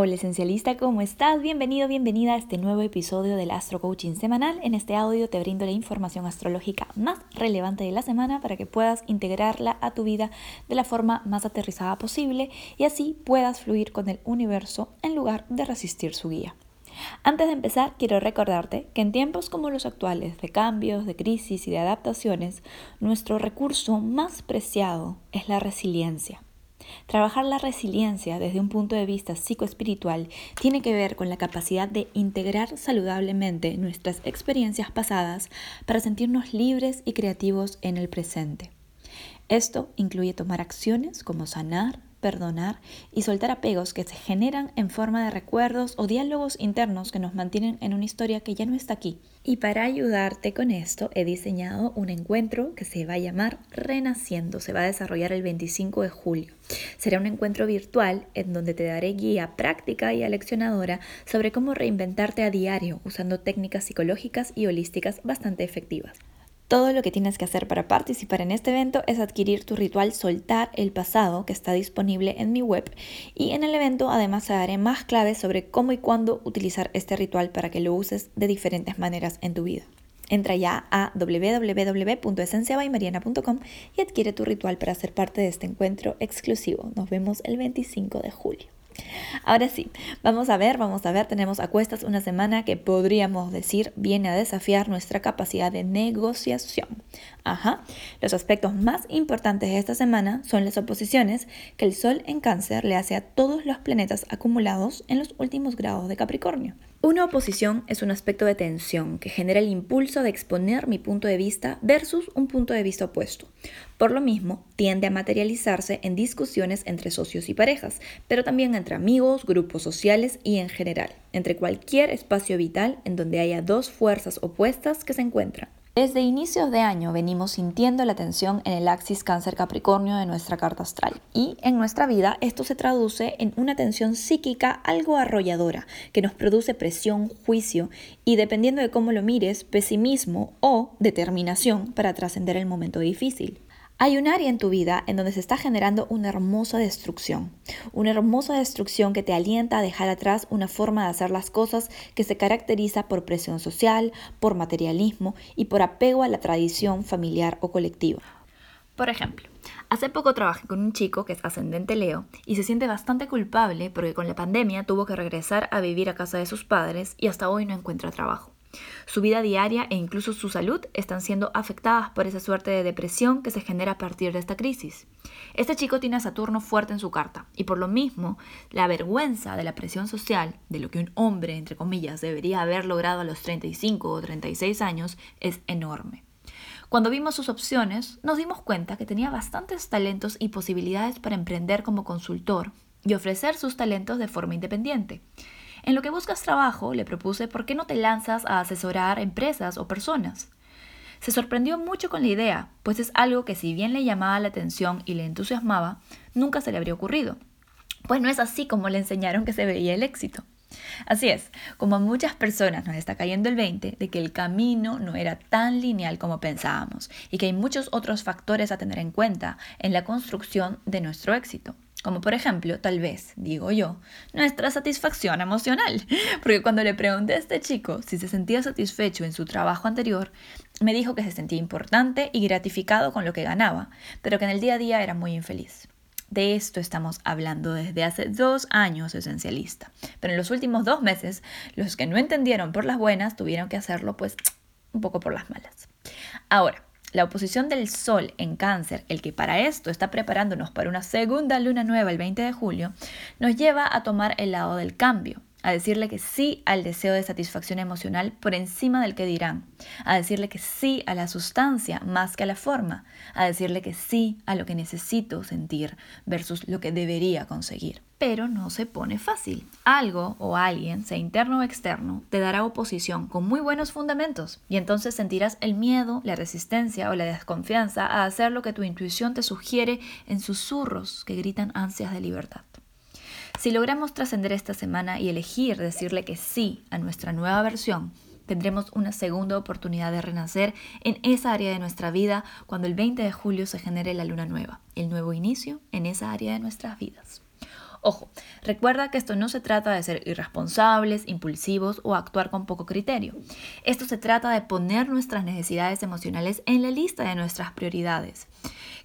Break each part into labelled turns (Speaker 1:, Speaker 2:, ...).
Speaker 1: Hola esencialista, ¿cómo estás? Bienvenido, bienvenida a este nuevo episodio del Astro Coaching semanal. En este audio te brindo la información astrológica más relevante de la semana para que puedas integrarla a tu vida de la forma más aterrizada posible y así puedas fluir con el universo en lugar de resistir su guía. Antes de empezar, quiero recordarte que en tiempos como los actuales de cambios, de crisis y de adaptaciones, nuestro recurso más preciado es la resiliencia. Trabajar la resiliencia desde un punto de vista psicoespiritual tiene que ver con la capacidad de integrar saludablemente nuestras experiencias pasadas para sentirnos libres y creativos en el presente. Esto incluye tomar acciones como sanar, perdonar y soltar apegos que se generan en forma de recuerdos o diálogos internos que nos mantienen en una historia que ya no está aquí. Y para ayudarte con esto he diseñado un encuentro que se va a llamar Renaciendo. Se va a desarrollar el 25 de julio. Será un encuentro virtual en donde te daré guía práctica y aleccionadora sobre cómo reinventarte a diario usando técnicas psicológicas y holísticas bastante efectivas. Todo lo que tienes que hacer para participar en este evento es adquirir tu ritual Soltar el Pasado que está disponible en mi web y en el evento además te daré más claves sobre cómo y cuándo utilizar este ritual para que lo uses de diferentes maneras en tu vida. Entra ya a www.esenciabaymariana.com y adquiere tu ritual para ser parte de este encuentro exclusivo. Nos vemos el 25 de julio. Ahora sí, vamos a ver, vamos a ver, tenemos a cuestas una semana que podríamos decir viene a desafiar nuestra capacidad de negociación. Ajá, los aspectos más importantes de esta semana son las oposiciones que el Sol en cáncer le hace a todos los planetas acumulados en los últimos grados de Capricornio. Una oposición es un aspecto de tensión que genera el impulso de exponer mi punto de vista versus un punto de vista opuesto. Por lo mismo, tiende a materializarse en discusiones entre socios y parejas, pero también entre amigos, grupos sociales y en general, entre cualquier espacio vital en donde haya dos fuerzas opuestas que se encuentran. Desde inicios de año venimos sintiendo la tensión en el axis cáncer capricornio de nuestra carta astral y en nuestra vida esto se traduce en una tensión psíquica algo arrolladora que nos produce presión, juicio y dependiendo de cómo lo mires, pesimismo o determinación para trascender el momento difícil. Hay un área en tu vida en donde se está generando una hermosa destrucción, una hermosa destrucción que te alienta a dejar atrás una forma de hacer las cosas que se caracteriza por presión social, por materialismo y por apego a la tradición familiar o colectiva. Por ejemplo, hace poco trabajé con un chico que es ascendente Leo y se siente bastante culpable porque con la pandemia tuvo que regresar a vivir a casa de sus padres y hasta hoy no encuentra trabajo. Su vida diaria e incluso su salud están siendo afectadas por esa suerte de depresión que se genera a partir de esta crisis. Este chico tiene a Saturno fuerte en su carta y por lo mismo la vergüenza de la presión social, de lo que un hombre, entre comillas, debería haber logrado a los 35 o 36 años, es enorme. Cuando vimos sus opciones, nos dimos cuenta que tenía bastantes talentos y posibilidades para emprender como consultor y ofrecer sus talentos de forma independiente. En lo que buscas trabajo, le propuse por qué no te lanzas a asesorar empresas o personas. Se sorprendió mucho con la idea, pues es algo que si bien le llamaba la atención y le entusiasmaba, nunca se le habría ocurrido. Pues no es así como le enseñaron que se veía el éxito. Así es, como a muchas personas nos está cayendo el 20 de que el camino no era tan lineal como pensábamos y que hay muchos otros factores a tener en cuenta en la construcción de nuestro éxito. Como por ejemplo, tal vez, digo yo, nuestra satisfacción emocional. Porque cuando le pregunté a este chico si se sentía satisfecho en su trabajo anterior, me dijo que se sentía importante y gratificado con lo que ganaba, pero que en el día a día era muy infeliz. De esto estamos hablando desde hace dos años esencialista. Pero en los últimos dos meses, los que no entendieron por las buenas tuvieron que hacerlo pues un poco por las malas. Ahora, la oposición del Sol en cáncer, el que para esto está preparándonos para una segunda luna nueva el 20 de julio, nos lleva a tomar el lado del cambio, a decirle que sí al deseo de satisfacción emocional por encima del que dirán, a decirle que sí a la sustancia más que a la forma, a decirle que sí a lo que necesito sentir versus lo que debería conseguir pero no se pone fácil. Algo o alguien, sea interno o externo, te dará oposición con muy buenos fundamentos y entonces sentirás el miedo, la resistencia o la desconfianza a hacer lo que tu intuición te sugiere en susurros que gritan ansias de libertad. Si logramos trascender esta semana y elegir decirle que sí a nuestra nueva versión, tendremos una segunda oportunidad de renacer en esa área de nuestra vida cuando el 20 de julio se genere la luna nueva, el nuevo inicio en esa área de nuestras vidas. Ojo, recuerda que esto no se trata de ser irresponsables, impulsivos o actuar con poco criterio. Esto se trata de poner nuestras necesidades emocionales en la lista de nuestras prioridades.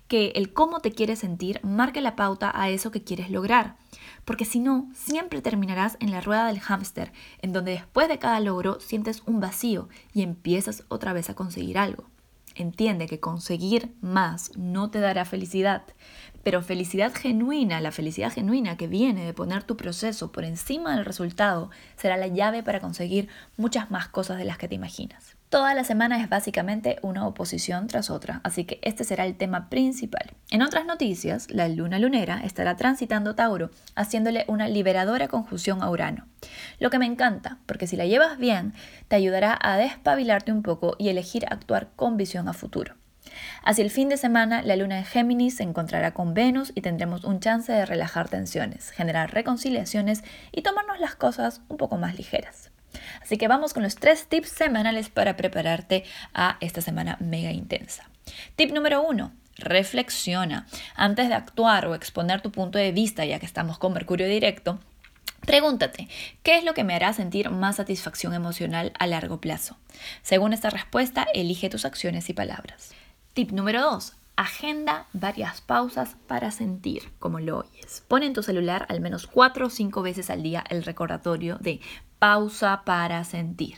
Speaker 1: Que el cómo te quieres sentir marque la pauta a eso que quieres lograr. Porque si no, siempre terminarás en la rueda del hámster, en donde después de cada logro sientes un vacío y empiezas otra vez a conseguir algo. Entiende que conseguir más no te dará felicidad, pero felicidad genuina, la felicidad genuina que viene de poner tu proceso por encima del resultado, será la llave para conseguir muchas más cosas de las que te imaginas. Toda la semana es básicamente una oposición tras otra, así que este será el tema principal. En otras noticias, la luna lunera estará transitando Tauro, haciéndole una liberadora conjunción a Urano. Lo que me encanta, porque si la llevas bien, te ayudará a despabilarte un poco y elegir actuar con visión a futuro. Hacia el fin de semana, la luna en Géminis se encontrará con Venus y tendremos un chance de relajar tensiones, generar reconciliaciones y tomarnos las cosas un poco más ligeras. Así que vamos con los tres tips semanales para prepararte a esta semana mega intensa. Tip número uno, reflexiona. Antes de actuar o exponer tu punto de vista, ya que estamos con Mercurio directo, Pregúntate, ¿qué es lo que me hará sentir más satisfacción emocional a largo plazo? Según esta respuesta, elige tus acciones y palabras. Tip número 2. Agenda varias pausas para sentir como lo oyes. Pon en tu celular al menos 4 o 5 veces al día el recordatorio de pausa para sentir.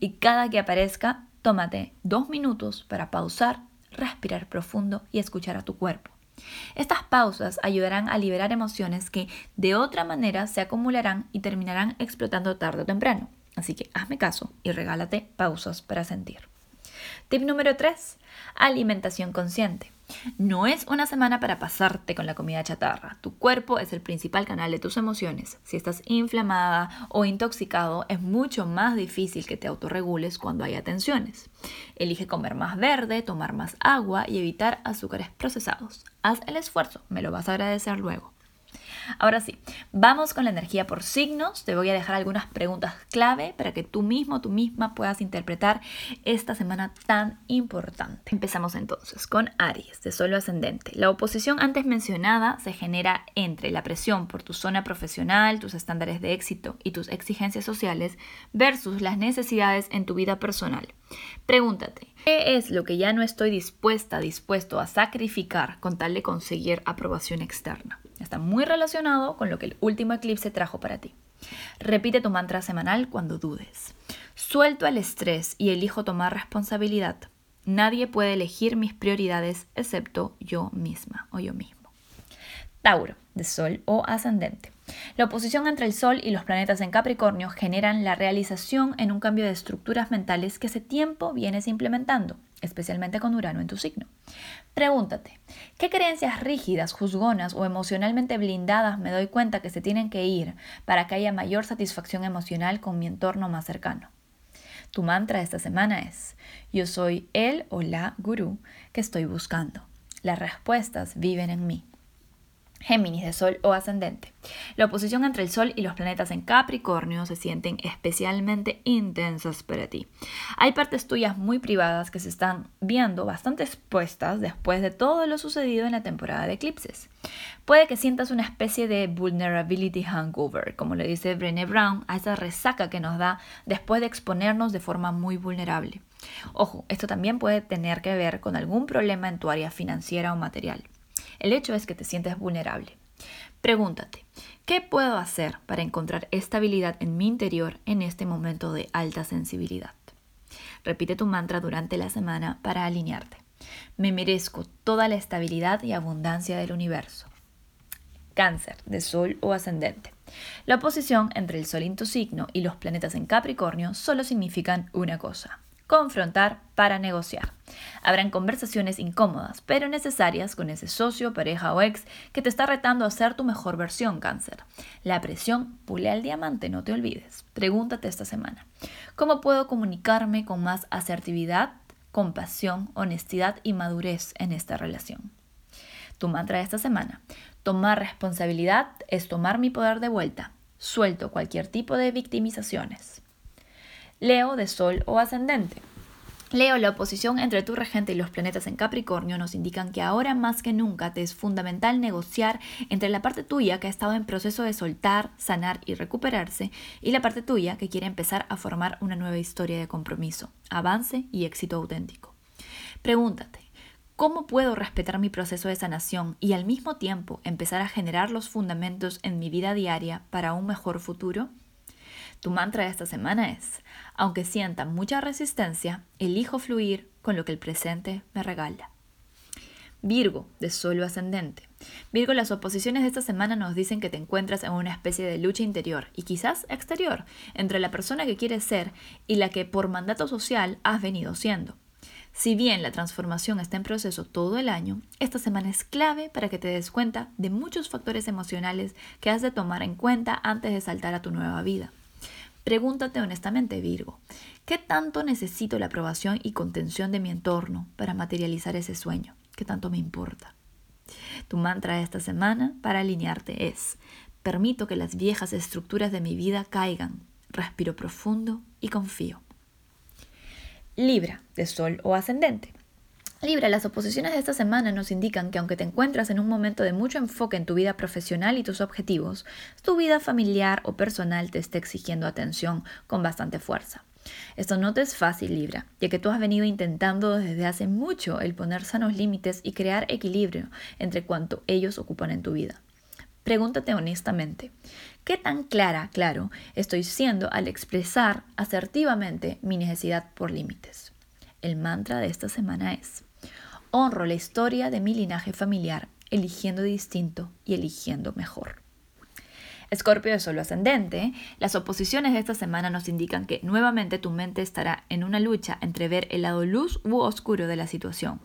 Speaker 1: Y cada que aparezca, tómate dos minutos para pausar, respirar profundo y escuchar a tu cuerpo. Estas pausas ayudarán a liberar emociones que de otra manera se acumularán y terminarán explotando tarde o temprano. Así que hazme caso y regálate pausas para sentir. Tip número 3. Alimentación consciente. No es una semana para pasarte con la comida chatarra. Tu cuerpo es el principal canal de tus emociones. Si estás inflamada o intoxicado, es mucho más difícil que te autorregules cuando hay tensiones. Elige comer más verde, tomar más agua y evitar azúcares procesados. Haz el esfuerzo, me lo vas a agradecer luego. Ahora sí, vamos con la energía por signos. Te voy a dejar algunas preguntas clave para que tú mismo, tú misma puedas interpretar esta semana tan importante. Empezamos entonces con Aries, de solo ascendente. La oposición antes mencionada se genera entre la presión por tu zona profesional, tus estándares de éxito y tus exigencias sociales versus las necesidades en tu vida personal. Pregúntate, ¿qué es lo que ya no estoy dispuesta, dispuesto a sacrificar con tal de conseguir aprobación externa? Está muy relacionado con lo que el último eclipse trajo para ti. Repite tu mantra semanal cuando dudes. Suelto el estrés y elijo tomar responsabilidad. Nadie puede elegir mis prioridades excepto yo misma o yo mismo. Tauro, de Sol o ascendente. La oposición entre el Sol y los planetas en Capricornio generan la realización en un cambio de estructuras mentales que ese tiempo vienes implementando, especialmente con Urano en tu signo. Pregúntate, ¿qué creencias rígidas, juzgonas o emocionalmente blindadas me doy cuenta que se tienen que ir para que haya mayor satisfacción emocional con mi entorno más cercano? Tu mantra esta semana es, yo soy el o la gurú que estoy buscando. Las respuestas viven en mí. Géminis de Sol o ascendente. La oposición entre el Sol y los planetas en Capricornio se sienten especialmente intensas para ti. Hay partes tuyas muy privadas que se están viendo bastante expuestas después de todo lo sucedido en la temporada de eclipses. Puede que sientas una especie de vulnerability hangover, como le dice Brené Brown, a esa resaca que nos da después de exponernos de forma muy vulnerable. Ojo, esto también puede tener que ver con algún problema en tu área financiera o material. El hecho es que te sientes vulnerable. Pregúntate, ¿qué puedo hacer para encontrar estabilidad en mi interior en este momento de alta sensibilidad? Repite tu mantra durante la semana para alinearte. Me merezco toda la estabilidad y abundancia del universo. Cáncer, de Sol o ascendente. La oposición entre el Sol en tu signo y los planetas en Capricornio solo significan una cosa, confrontar para negociar. Habrán conversaciones incómodas, pero necesarias con ese socio, pareja o ex que te está retando a ser tu mejor versión, cáncer. La presión pule al diamante, no te olvides. Pregúntate esta semana, ¿cómo puedo comunicarme con más asertividad, compasión, honestidad y madurez en esta relación? Tu mantra de esta semana, tomar responsabilidad es tomar mi poder de vuelta. Suelto cualquier tipo de victimizaciones. Leo de Sol o ascendente. Leo, la oposición entre tu regente y los planetas en Capricornio nos indican que ahora más que nunca te es fundamental negociar entre la parte tuya que ha estado en proceso de soltar, sanar y recuperarse y la parte tuya que quiere empezar a formar una nueva historia de compromiso, avance y éxito auténtico. Pregúntate, ¿cómo puedo respetar mi proceso de sanación y al mismo tiempo empezar a generar los fundamentos en mi vida diaria para un mejor futuro? Tu mantra de esta semana es, aunque sienta mucha resistencia, elijo fluir con lo que el presente me regala. Virgo, de solo ascendente. Virgo, las oposiciones de esta semana nos dicen que te encuentras en una especie de lucha interior y quizás exterior entre la persona que quieres ser y la que por mandato social has venido siendo. Si bien la transformación está en proceso todo el año, esta semana es clave para que te des cuenta de muchos factores emocionales que has de tomar en cuenta antes de saltar a tu nueva vida. Pregúntate honestamente, Virgo, ¿qué tanto necesito la aprobación y contención de mi entorno para materializar ese sueño? ¿Qué tanto me importa? Tu mantra de esta semana para alinearte es, permito que las viejas estructuras de mi vida caigan, respiro profundo y confío. Libra, de Sol o Ascendente. Libra, las oposiciones de esta semana nos indican que aunque te encuentras en un momento de mucho enfoque en tu vida profesional y tus objetivos, tu vida familiar o personal te está exigiendo atención con bastante fuerza. Esto no te es fácil, Libra, ya que tú has venido intentando desde hace mucho el poner sanos límites y crear equilibrio entre cuanto ellos ocupan en tu vida. Pregúntate honestamente, ¿qué tan clara, claro, estoy siendo al expresar asertivamente mi necesidad por límites? El mantra de esta semana es, honro la historia de mi linaje familiar, eligiendo distinto y eligiendo mejor. Escorpio de solo ascendente, las oposiciones de esta semana nos indican que nuevamente tu mente estará en una lucha entre ver el lado luz u oscuro de la situación.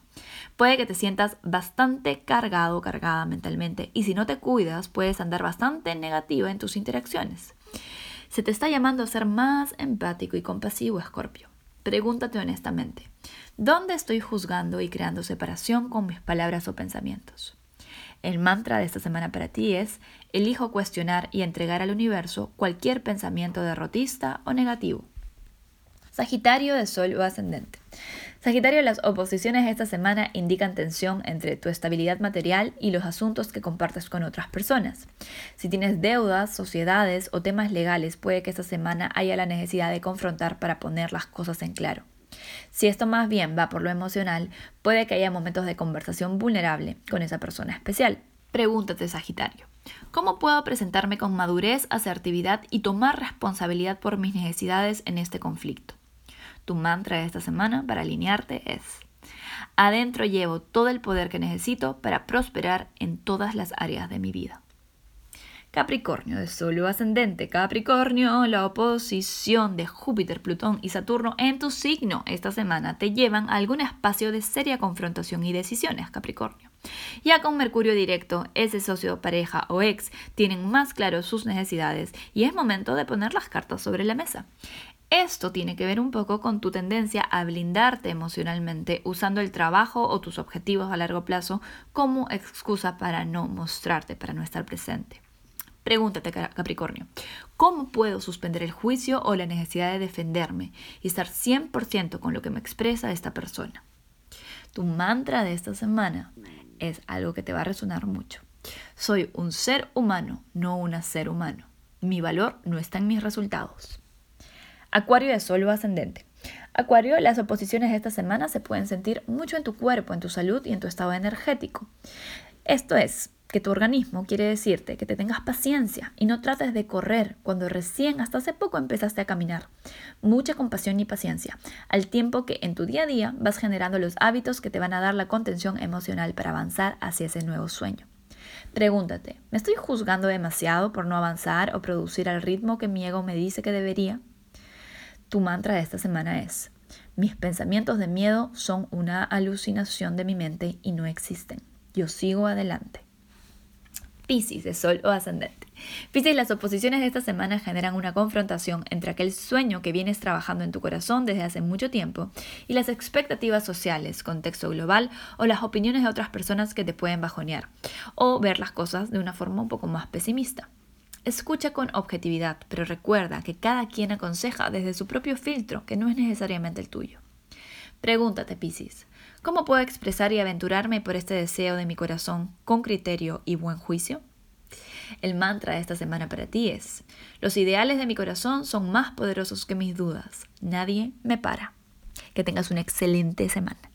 Speaker 1: Puede que te sientas bastante cargado o cargada mentalmente y si no te cuidas puedes andar bastante negativa en tus interacciones. Se te está llamando a ser más empático y compasivo, Escorpio. Pregúntate honestamente, ¿dónde estoy juzgando y creando separación con mis palabras o pensamientos? El mantra de esta semana para ti es, elijo cuestionar y entregar al universo cualquier pensamiento derrotista o negativo. Sagitario de Sol o Ascendente. Sagitario, las oposiciones esta semana indican tensión entre tu estabilidad material y los asuntos que compartes con otras personas. Si tienes deudas, sociedades o temas legales, puede que esta semana haya la necesidad de confrontar para poner las cosas en claro. Si esto más bien va por lo emocional, puede que haya momentos de conversación vulnerable con esa persona especial. Pregúntate, Sagitario, ¿cómo puedo presentarme con madurez, asertividad y tomar responsabilidad por mis necesidades en este conflicto? Tu mantra de esta semana para alinearte es, adentro llevo todo el poder que necesito para prosperar en todas las áreas de mi vida. Capricornio de Sol ascendente. Capricornio, la oposición de Júpiter, Plutón y Saturno en tu signo esta semana te llevan a algún espacio de seria confrontación y decisiones, Capricornio. Ya con Mercurio directo, ese socio, pareja o ex tienen más claro sus necesidades y es momento de poner las cartas sobre la mesa. Esto tiene que ver un poco con tu tendencia a blindarte emocionalmente usando el trabajo o tus objetivos a largo plazo como excusa para no mostrarte, para no estar presente. Pregúntate, Capricornio, ¿cómo puedo suspender el juicio o la necesidad de defenderme y estar 100% con lo que me expresa esta persona? Tu mantra de esta semana es algo que te va a resonar mucho. Soy un ser humano, no un ser humano. Mi valor no está en mis resultados. Acuario de Sol o ascendente. Acuario, las oposiciones de esta semana se pueden sentir mucho en tu cuerpo, en tu salud y en tu estado energético. Esto es que tu organismo quiere decirte que te tengas paciencia y no trates de correr cuando recién hasta hace poco empezaste a caminar. Mucha compasión y paciencia, al tiempo que en tu día a día vas generando los hábitos que te van a dar la contención emocional para avanzar hacia ese nuevo sueño. Pregúntate, ¿me estoy juzgando demasiado por no avanzar o producir al ritmo que mi ego me dice que debería? Tu mantra de esta semana es, mis pensamientos de miedo son una alucinación de mi mente y no existen. Yo sigo adelante. Piscis de Sol o Ascendente. Piscis, las oposiciones de esta semana generan una confrontación entre aquel sueño que vienes trabajando en tu corazón desde hace mucho tiempo y las expectativas sociales, contexto global o las opiniones de otras personas que te pueden bajonear o ver las cosas de una forma un poco más pesimista. Escucha con objetividad, pero recuerda que cada quien aconseja desde su propio filtro, que no es necesariamente el tuyo. Pregúntate, Piscis, ¿cómo puedo expresar y aventurarme por este deseo de mi corazón con criterio y buen juicio? El mantra de esta semana para ti es, los ideales de mi corazón son más poderosos que mis dudas, nadie me para. Que tengas una excelente semana.